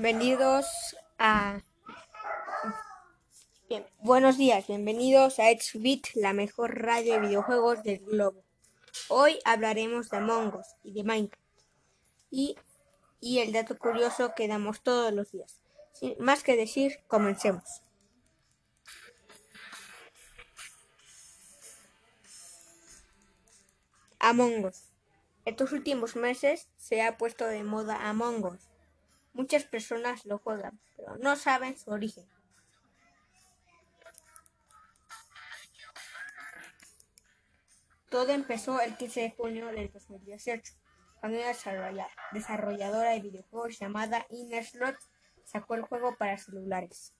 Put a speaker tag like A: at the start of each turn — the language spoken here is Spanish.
A: Bienvenidos a... Buenos días, bienvenidos a Xbit, la mejor radio de videojuegos del globo. Hoy hablaremos de Among Us y de Minecraft. Y, y el dato curioso que damos todos los días. Sin más que decir, comencemos. Among Us. Estos últimos meses se ha puesto de moda Among Us. Muchas personas lo juegan, pero no saben su origen. Todo empezó el 15 de junio del 2018, cuando una desarrolladora de videojuegos llamada Inner Slot sacó el juego para celulares.